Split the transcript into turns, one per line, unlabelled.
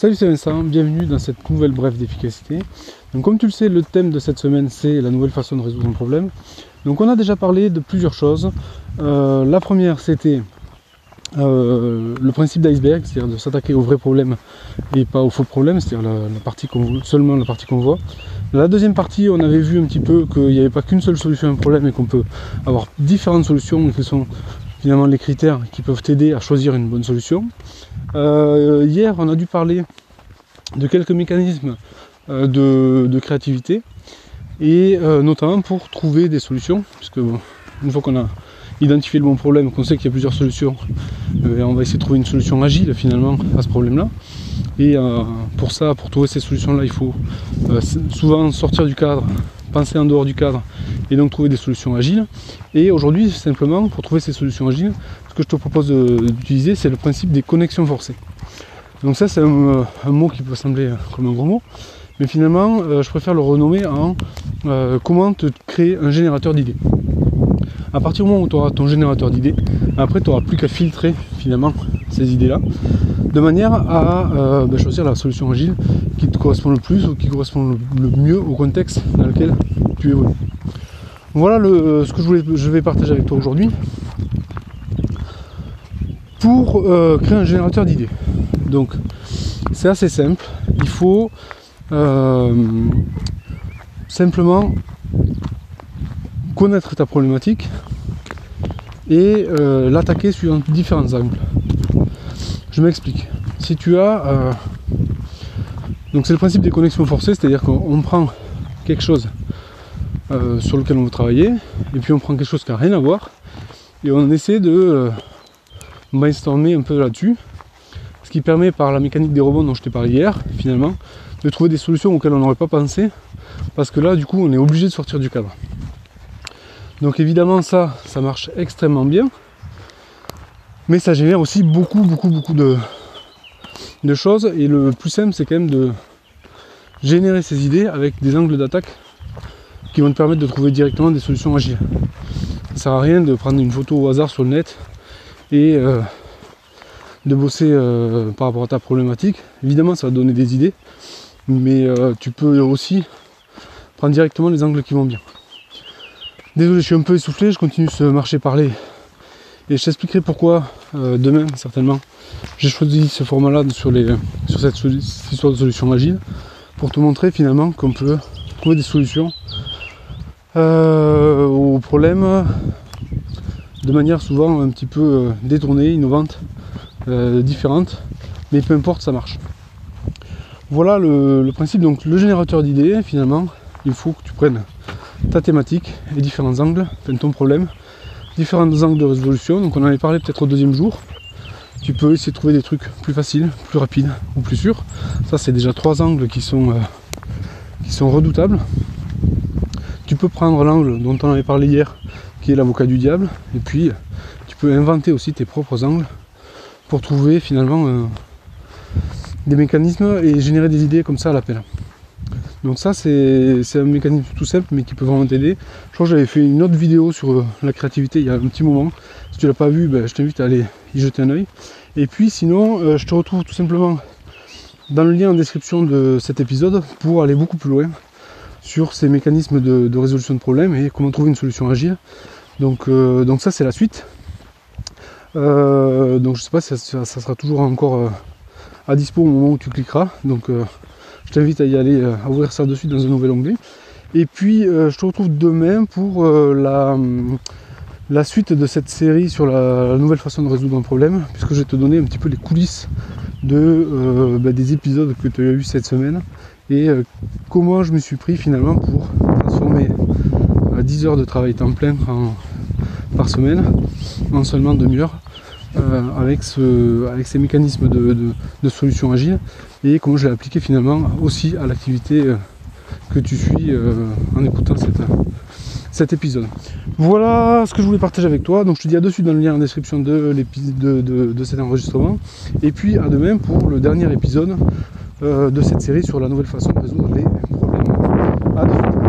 Salut c'est Vincent, bienvenue dans cette nouvelle brève d'efficacité. Donc comme tu le sais, le thème de cette semaine c'est la nouvelle façon de résoudre un problème. Donc on a déjà parlé de plusieurs choses. Euh, la première c'était euh, le principe d'iceberg, c'est-à-dire de s'attaquer aux vrais problèmes et pas aux faux problèmes, c'est-à-dire la, partie seulement la partie qu'on voit. La deuxième partie, on avait vu un petit peu qu'il n'y avait pas qu'une seule solution à un problème et qu'on peut avoir différentes solutions qui sont finalement les critères qui peuvent t'aider à choisir une bonne solution. Euh, hier, on a dû parler de quelques mécanismes euh, de, créativité et euh, notamment pour trouver des solutions, puisque une fois qu'on a identifié le bon problème, qu'on sait qu'il y a plusieurs solutions, on va essayer de trouver une solution agile finalement à ce problème-là. Et pour ça, pour trouver ces solutions-là, il faut souvent sortir du cadre, penser en dehors du cadre et donc trouver des solutions agiles. Et aujourd'hui, simplement, pour trouver ces solutions agiles, ce que je te propose d'utiliser, c'est le principe des connexions forcées. Donc ça, c'est un, mot qui peut sembler comme un gros mot, mais finalement, euh, je préfère le renommer en euh, comment te créer un générateur d'idées. À partir du moment où tu auras ton générateur d'idées, après, tu n'auras plus qu'à filtrer finalement ces idées-là, de manière à euh, ben, choisir la solution agile qui te correspond le plus ou qui correspond le mieux au contexte dans lequel tu évolues. Voilà le, ce que je, vais partager avec toi aujourd'hui pour euh, créer un générateur d'idées. Donc c'est assez simple. Il faut euh, simplement connaître ta problématique et euh, l'attaquer sur différents angles. Je m'explique. Si tu as donc c'est le principe des connexions forcées, c'est-à-dire qu'on prend quelque chose euh, sur lequel on veut travailler, et puis on prend quelque chose qui n'a rien à voir, et on essaie de euh, brainstormer un peu là-dessus, ce qui permet par la mécanique des rebonds dont je t'ai parlé hier, finalement, de trouver des solutions auxquelles on n'aurait pas pensé, parce que là, du coup, on est obligé de sortir du cadre. Donc évidemment, ça, ça marche extrêmement bien, mais ça génère aussi beaucoup, beaucoup, beaucoup de, choses, et le plus simple, c'est quand même de générer ces idées avec des angles d'attaque qui vont te permettre de trouver directement des solutions agiles. Ça sert à rien de prendre une photo au hasard sur le net et euh, de bosser euh, par rapport à ta problématique. Évidemment, ça va donner des idées, mais euh, tu peux aussi prendre directement les angles qui vont bien. Désolé, je suis un peu essoufflé, je continue ce marché parler et je t'expliquerai pourquoi demain, certainement, j'ai choisi ce format-là sur, sur cette histoire de solution agile pour te montrer finalement qu'on peut trouver des solutions euh, aux problèmes de manière souvent un petit peu euh, détournée, innovante, euh, différente, mais peu importe, ça marche. Voilà le, principe. Donc le générateur d'idées, finalement, il faut que tu prennes ta thématique et différents angles, enfin ton problème, différents angles de résolution. Donc on en avait parlé peut-être au deuxième jour. Tu peux essayer de trouver des trucs plus faciles, plus rapides ou plus sûrs. Ça c'est déjà trois angles qui sont, sont redoutables. Tu peux prendre l'angle dont on avait parlé hier, qui est l'avocat du diable, et puis tu peux inventer aussi tes propres angles pour trouver finalement euh, des mécanismes et générer des idées comme ça à l'appel. Donc ça c'est un mécanisme tout simple mais qui peut vraiment t'aider. Je crois que j'avais fait une autre vidéo sur euh, la créativité il y a un petit moment. Si tu l'as pas vu, ben, je t'invite à aller y jeter un oeil. Et puis sinon, euh, je te retrouve tout simplement dans le lien en description de cet épisode pour aller beaucoup plus loin sur ces mécanismes de, résolution de problèmes et comment trouver une solution agile. Donc, euh, donc ça c'est la suite. Donc je sais pas si ça, sera toujours encore à dispo au moment où tu cliqueras. Donc je t'invite à y aller, à ouvrir ça dessus dans un nouvel onglet. Et puis je te retrouve demain pour la, la suite de cette série sur la, nouvelle façon de résoudre un problème, puisque je vais te donner un petit peu les coulisses de, bah, des épisodes que tu as eu cette semaine et euh, comment je me suis pris finalement pour transformer 10 heures de travail temps plein par semaine en seulement demi-heure euh, avec, ces mécanismes de, solution agile et comment je l'ai appliqué finalement aussi à l'activité euh, que tu suis en écoutant cet épisode. Voilà ce que je voulais partager avec toi. Donc je te dis à dessus dans le lien en description de, de, de cet enregistrement. Et puis à demain pour le dernier épisode euh, de cette série sur la nouvelle façon de résoudre les problèmes.